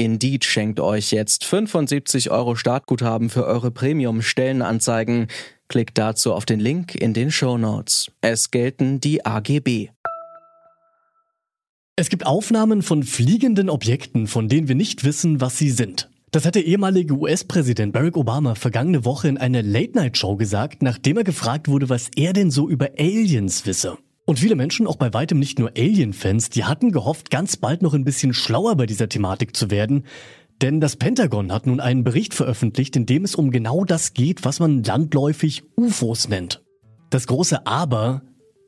Indeed schenkt euch jetzt 75 Euro Startguthaben für eure Premium-Stellenanzeigen. Klickt dazu auf den Link in den Show Notes. Es gelten die AGB. Es gibt Aufnahmen von fliegenden Objekten, von denen wir nicht wissen, was sie sind. Das hat der ehemalige US-Präsident Barack Obama vergangene Woche in einer Late-Night-Show gesagt, nachdem er gefragt wurde, was er denn so über Aliens wisse. Und viele Menschen, auch bei weitem nicht nur Alien-Fans, die hatten gehofft, ganz bald noch ein bisschen schlauer bei dieser Thematik zu werden. Denn das Pentagon hat nun einen Bericht veröffentlicht, in dem es um genau das geht, was man landläufig UFOs nennt. Das große Aber,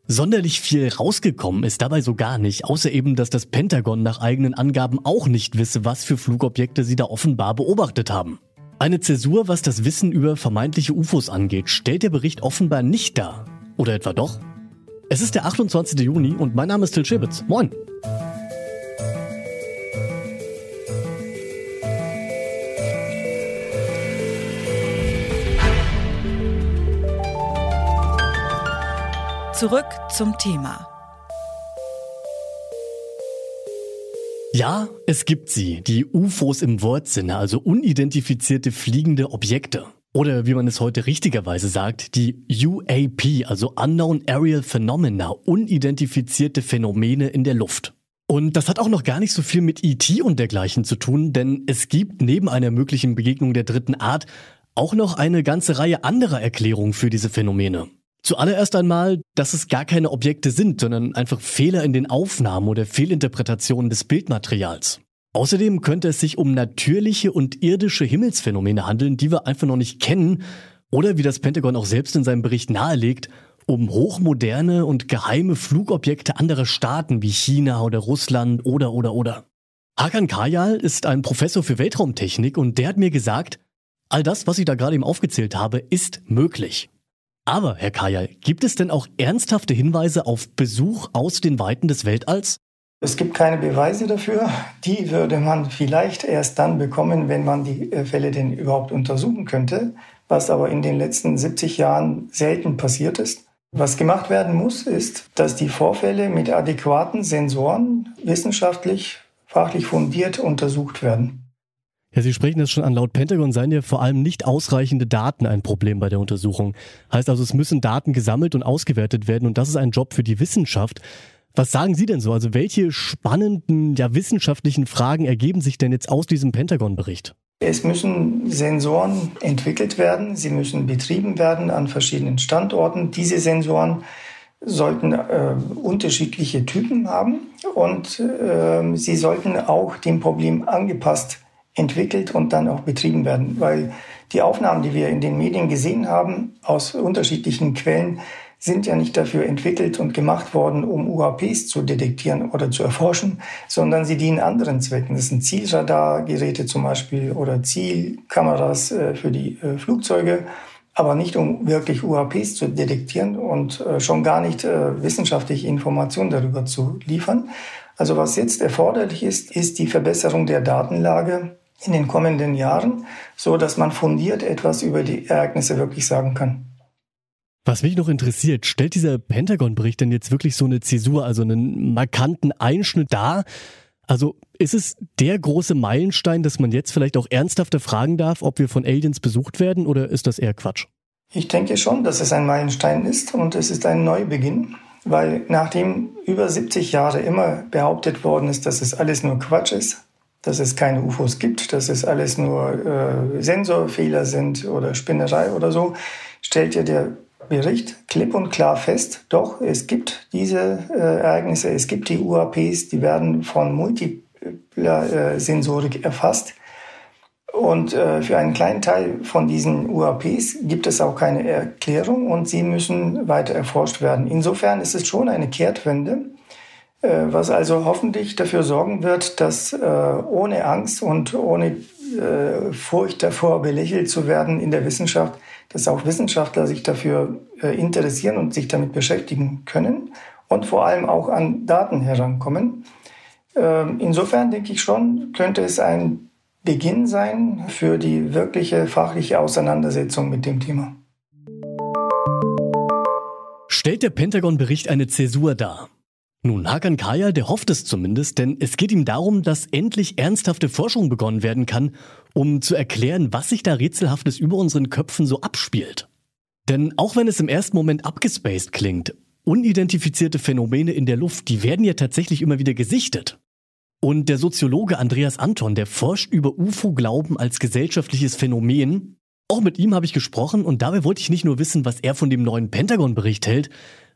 Sonderlich viel rausgekommen ist dabei so gar nicht, außer eben, dass das Pentagon nach eigenen Angaben auch nicht wisse, was für Flugobjekte sie da offenbar beobachtet haben. Eine Zäsur, was das Wissen über vermeintliche UFOs angeht, stellt der Bericht offenbar nicht dar. Oder etwa doch? Es ist der 28. Juni und mein Name ist Till Schibitz. Moin! Zurück zum Thema. Ja, es gibt sie, die UFOs im Wortsinne, also unidentifizierte fliegende Objekte. Oder wie man es heute richtigerweise sagt, die UAP, also Unknown Aerial Phenomena, unidentifizierte Phänomene in der Luft. Und das hat auch noch gar nicht so viel mit ET und dergleichen zu tun, denn es gibt neben einer möglichen Begegnung der dritten Art auch noch eine ganze Reihe anderer Erklärungen für diese Phänomene. Zuallererst einmal, dass es gar keine Objekte sind, sondern einfach Fehler in den Aufnahmen oder Fehlinterpretationen des Bildmaterials. Außerdem könnte es sich um natürliche und irdische Himmelsphänomene handeln, die wir einfach noch nicht kennen, oder wie das Pentagon auch selbst in seinem Bericht nahelegt, um hochmoderne und geheime Flugobjekte anderer Staaten wie China oder Russland oder oder oder. Hakan Kajal ist ein Professor für Weltraumtechnik und der hat mir gesagt, all das, was ich da gerade eben aufgezählt habe, ist möglich. Aber, Herr Kajal, gibt es denn auch ernsthafte Hinweise auf Besuch aus den Weiten des Weltalls? Es gibt keine Beweise dafür. Die würde man vielleicht erst dann bekommen, wenn man die äh, Fälle denn überhaupt untersuchen könnte, was aber in den letzten 70 Jahren selten passiert ist. Was gemacht werden muss, ist, dass die Vorfälle mit adäquaten Sensoren wissenschaftlich, fachlich fundiert untersucht werden. Ja, Sie sprechen das schon an. Laut Pentagon seien ja vor allem nicht ausreichende Daten ein Problem bei der Untersuchung. Heißt also, es müssen Daten gesammelt und ausgewertet werden und das ist ein Job für die Wissenschaft. Was sagen Sie denn so? Also welche spannenden, ja wissenschaftlichen Fragen ergeben sich denn jetzt aus diesem Pentagon-Bericht? Es müssen Sensoren entwickelt werden, sie müssen betrieben werden an verschiedenen Standorten. Diese Sensoren sollten äh, unterschiedliche Typen haben und äh, sie sollten auch dem Problem angepasst entwickelt und dann auch betrieben werden. Weil die Aufnahmen, die wir in den Medien gesehen haben, aus unterschiedlichen Quellen, sind ja nicht dafür entwickelt und gemacht worden, um UAPs zu detektieren oder zu erforschen, sondern sie dienen anderen Zwecken. Das sind Zielradargeräte zum Beispiel oder Zielkameras äh, für die äh, Flugzeuge, aber nicht um wirklich UAPs zu detektieren und äh, schon gar nicht wissenschaftliche Informationen darüber zu liefern. Also was jetzt erforderlich ist, ist die Verbesserung der Datenlage in den kommenden Jahren, so dass man fundiert etwas über die Ereignisse wirklich sagen kann. Was mich noch interessiert, stellt dieser Pentagon-Bericht denn jetzt wirklich so eine Zäsur, also einen markanten Einschnitt dar? Also ist es der große Meilenstein, dass man jetzt vielleicht auch ernsthafter fragen darf, ob wir von Aliens besucht werden oder ist das eher Quatsch? Ich denke schon, dass es ein Meilenstein ist und es ist ein Neubeginn, weil nachdem über 70 Jahre immer behauptet worden ist, dass es alles nur Quatsch ist, dass es keine UFOs gibt, dass es alles nur äh, Sensorfehler sind oder Spinnerei oder so, stellt ja der Bericht klipp und klar fest, doch, es gibt diese äh, Ereignisse, es gibt die UAPs, die werden von multipler äh, Sensorik erfasst. Und äh, für einen kleinen Teil von diesen UAPs gibt es auch keine Erklärung und sie müssen weiter erforscht werden. Insofern ist es schon eine Kehrtwende äh, was also hoffentlich dafür sorgen wird, dass äh, ohne Angst und ohne äh, Furcht davor belächelt zu werden in der Wissenschaft, dass auch Wissenschaftler sich dafür äh, interessieren und sich damit beschäftigen können und vor allem auch an Daten herankommen. Ähm, insofern denke ich schon, könnte es ein Beginn sein für die wirkliche fachliche Auseinandersetzung mit dem Thema. Stellt der Pentagon-Bericht eine Zäsur dar? Nun, Hakan Kaya, der hofft es zumindest, denn es geht ihm darum, dass endlich ernsthafte Forschung begonnen werden kann, um zu erklären, was sich da rätselhaftes über unseren Köpfen so abspielt. Denn auch wenn es im ersten Moment abgespaced klingt, unidentifizierte Phänomene in der Luft, die werden ja tatsächlich immer wieder gesichtet. Und der Soziologe Andreas Anton, der forscht über UFO-Glauben als gesellschaftliches Phänomen. Auch mit ihm habe ich gesprochen und dabei wollte ich nicht nur wissen, was er von dem neuen Pentagon-Bericht hält,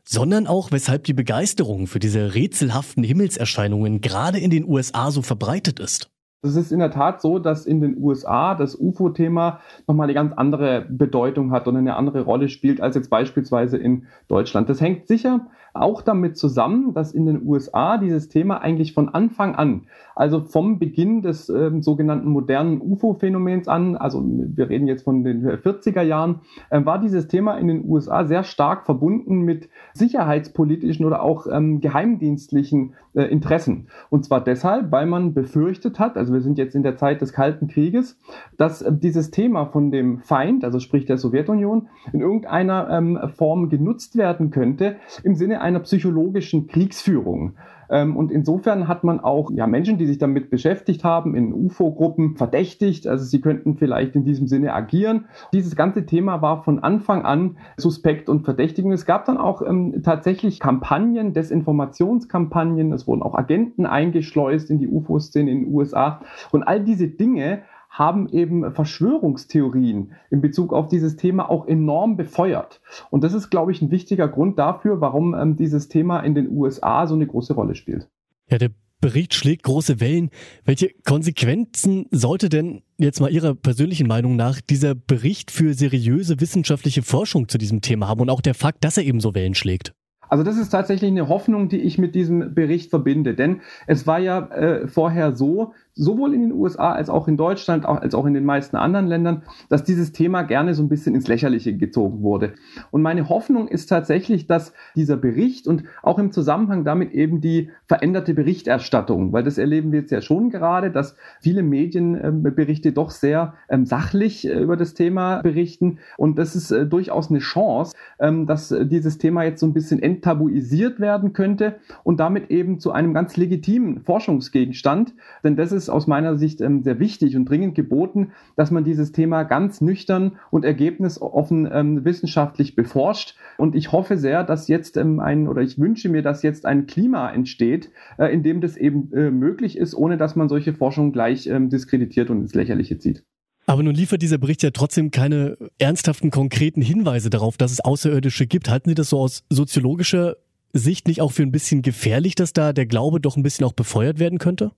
sondern auch, weshalb die Begeisterung für diese rätselhaften Himmelserscheinungen gerade in den USA so verbreitet ist. Es ist in der Tat so, dass in den USA das UFO-Thema nochmal eine ganz andere Bedeutung hat und eine andere Rolle spielt als jetzt beispielsweise in Deutschland. Das hängt sicher auch damit zusammen, dass in den USA dieses Thema eigentlich von Anfang an, also vom Beginn des äh, sogenannten modernen UFO-Phänomens an, also wir reden jetzt von den 40er Jahren, äh, war dieses Thema in den USA sehr stark verbunden mit sicherheitspolitischen oder auch ähm, geheimdienstlichen äh, Interessen. Und zwar deshalb, weil man befürchtet hat, also wir sind jetzt in der Zeit des Kalten Krieges, dass äh, dieses Thema von dem Feind, also sprich der Sowjetunion, in irgendeiner ähm, Form genutzt werden könnte im Sinne einer psychologischen Kriegsführung. Ähm, und insofern hat man auch ja, Menschen, die sich damit beschäftigt haben, in UFO-Gruppen verdächtigt. Also sie könnten vielleicht in diesem Sinne agieren. Dieses ganze Thema war von Anfang an suspekt und verdächtig. Und es gab dann auch ähm, tatsächlich Kampagnen, Desinformationskampagnen. Es wurden auch Agenten eingeschleust in die UFO-Szene in den USA. Und all diese Dinge haben eben Verschwörungstheorien in Bezug auf dieses Thema auch enorm befeuert. Und das ist, glaube ich, ein wichtiger Grund dafür, warum ähm, dieses Thema in den USA so eine große Rolle spielt. Ja, der Bericht schlägt große Wellen. Welche Konsequenzen sollte denn jetzt mal Ihrer persönlichen Meinung nach dieser Bericht für seriöse wissenschaftliche Forschung zu diesem Thema haben und auch der Fakt, dass er eben so Wellen schlägt? Also das ist tatsächlich eine Hoffnung, die ich mit diesem Bericht verbinde. Denn es war ja äh, vorher so, sowohl in den USA als auch in Deutschland, als auch in den meisten anderen Ländern, dass dieses Thema gerne so ein bisschen ins Lächerliche gezogen wurde. Und meine Hoffnung ist tatsächlich, dass dieser Bericht und auch im Zusammenhang damit eben die veränderte Berichterstattung, weil das erleben wir jetzt ja schon gerade, dass viele Medienberichte doch sehr ähm, sachlich äh, über das Thema berichten. Und das ist äh, durchaus eine Chance, ähm, dass dieses Thema jetzt so ein bisschen enttabuisiert werden könnte und damit eben zu einem ganz legitimen Forschungsgegenstand. Denn das ist aus meiner Sicht ähm, sehr wichtig und dringend geboten, dass man dieses Thema ganz nüchtern und ergebnisoffen ähm, wissenschaftlich beforscht. Und ich hoffe sehr, dass jetzt ähm, ein, oder ich wünsche mir, dass jetzt ein Klima entsteht, äh, in dem das eben äh, möglich ist, ohne dass man solche Forschung gleich ähm, diskreditiert und ins Lächerliche zieht. Aber nun liefert dieser Bericht ja trotzdem keine ernsthaften, konkreten Hinweise darauf, dass es Außerirdische gibt. Halten Sie das so aus soziologischer Sicht nicht auch für ein bisschen gefährlich, dass da der Glaube doch ein bisschen auch befeuert werden könnte?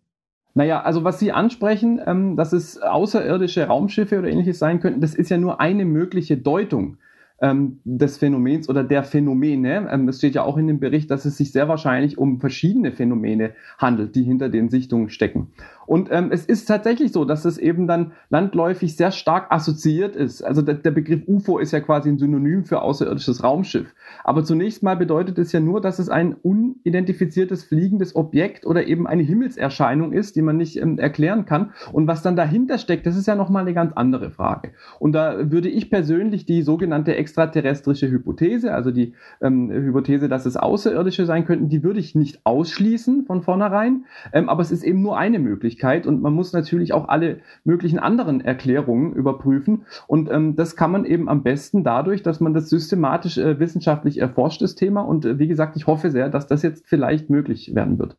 Naja, also was Sie ansprechen, ähm, dass es außerirdische Raumschiffe oder ähnliches sein könnten, das ist ja nur eine mögliche Deutung ähm, des Phänomens oder der Phänomene. Ähm, es steht ja auch in dem Bericht, dass es sich sehr wahrscheinlich um verschiedene Phänomene handelt, die hinter den Sichtungen stecken. Und ähm, es ist tatsächlich so, dass es eben dann landläufig sehr stark assoziiert ist. Also der, der, Begriff UFO ist ja quasi ein Synonym für außerirdisches Raumschiff. Aber zunächst mal bedeutet es ja nur, dass es ein unidentifiziertes fliegendes Objekt oder eben eine Himmelserscheinung ist, die man nicht ähm, erklären kann. Und was dann dahinter steckt, das ist ja nochmal eine ganz andere Frage. Und da würde ich persönlich die sogenannte extraterrestrische Hypothese, also die ähm, Hypothese, dass es Außerirdische sein könnten, die würde ich nicht ausschließen von vornherein. Ähm, aber es ist eben nur eine Möglichkeit. Möglichkeit und man muss natürlich auch alle möglichen anderen Erklärungen überprüfen. Und ähm, das kann man eben am besten dadurch, dass man das systematisch äh, wissenschaftlich erforscht, das Thema. Und äh, wie gesagt, ich hoffe sehr, dass das jetzt vielleicht möglich werden wird.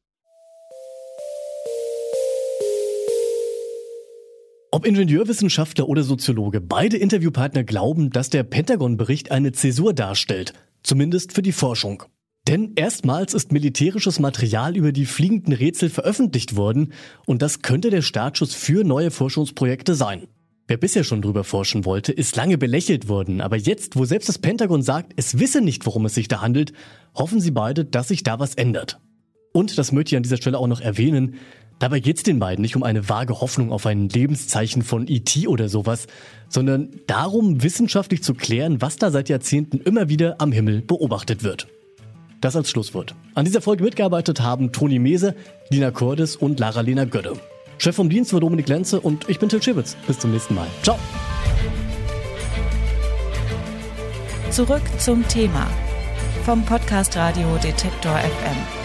Ob Ingenieurwissenschaftler oder Soziologe, beide Interviewpartner glauben, dass der Pentagon-Bericht eine Zäsur darstellt, zumindest für die Forschung. Denn erstmals ist militärisches Material über die fliegenden Rätsel veröffentlicht worden und das könnte der Startschuss für neue Forschungsprojekte sein. Wer bisher schon drüber forschen wollte, ist lange belächelt worden, aber jetzt, wo selbst das Pentagon sagt, es wisse nicht, worum es sich da handelt, hoffen sie beide, dass sich da was ändert. Und das möchte ich an dieser Stelle auch noch erwähnen, Dabei geht es den beiden nicht um eine vage Hoffnung auf ein Lebenszeichen von ET oder sowas, sondern darum, wissenschaftlich zu klären, was da seit Jahrzehnten immer wieder am Himmel beobachtet wird. Das als Schlusswort. An dieser Folge mitgearbeitet haben Toni Mese, Lina Cordes und Lara-Lena Gödde. Chef vom Dienst war Dominik Lenze und ich bin Till Schibitz. Bis zum nächsten Mal. Ciao. Zurück zum Thema vom Podcast Radio Detektor FM.